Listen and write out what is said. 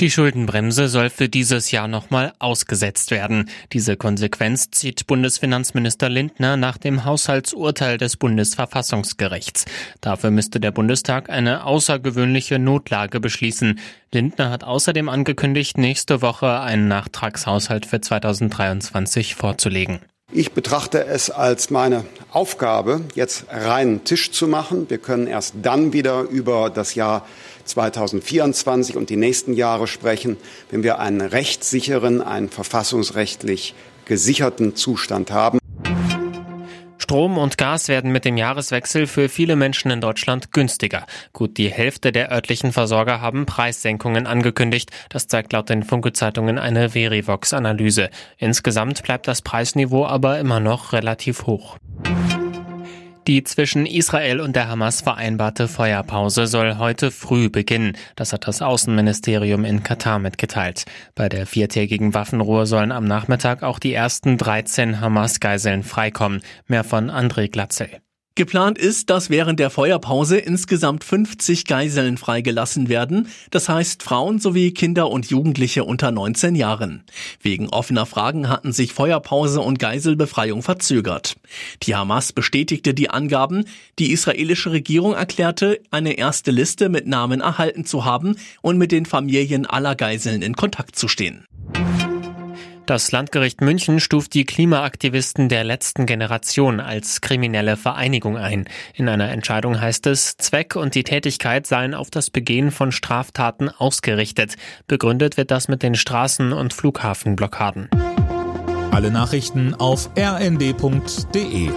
Die Schuldenbremse soll für dieses Jahr nochmal ausgesetzt werden. Diese Konsequenz zieht Bundesfinanzminister Lindner nach dem Haushaltsurteil des Bundesverfassungsgerichts. Dafür müsste der Bundestag eine außergewöhnliche Notlage beschließen. Lindner hat außerdem angekündigt, nächste Woche einen Nachtragshaushalt für 2023 vorzulegen. Ich betrachte es als meine Aufgabe, jetzt reinen Tisch zu machen. Wir können erst dann wieder über das Jahr 2024 und die nächsten Jahre sprechen, wenn wir einen rechtssicheren, einen verfassungsrechtlich gesicherten Zustand haben. Strom und Gas werden mit dem Jahreswechsel für viele Menschen in Deutschland günstiger. Gut die Hälfte der örtlichen Versorger haben Preissenkungen angekündigt. Das zeigt laut den Funke-Zeitungen eine Verivox-Analyse. Insgesamt bleibt das Preisniveau aber immer noch relativ hoch. Die zwischen Israel und der Hamas vereinbarte Feuerpause soll heute früh beginnen. Das hat das Außenministerium in Katar mitgeteilt. Bei der viertägigen Waffenruhe sollen am Nachmittag auch die ersten 13 Hamas-Geiseln freikommen. Mehr von André Glatzel. Geplant ist, dass während der Feuerpause insgesamt 50 Geiseln freigelassen werden, das heißt Frauen sowie Kinder und Jugendliche unter 19 Jahren. Wegen offener Fragen hatten sich Feuerpause und Geiselbefreiung verzögert. Die Hamas bestätigte die Angaben, die israelische Regierung erklärte, eine erste Liste mit Namen erhalten zu haben und mit den Familien aller Geiseln in Kontakt zu stehen. Das Landgericht München stuft die Klimaaktivisten der letzten Generation als kriminelle Vereinigung ein. In einer Entscheidung heißt es, Zweck und die Tätigkeit seien auf das Begehen von Straftaten ausgerichtet. Begründet wird das mit den Straßen- und Flughafenblockaden. Alle Nachrichten auf rnd.de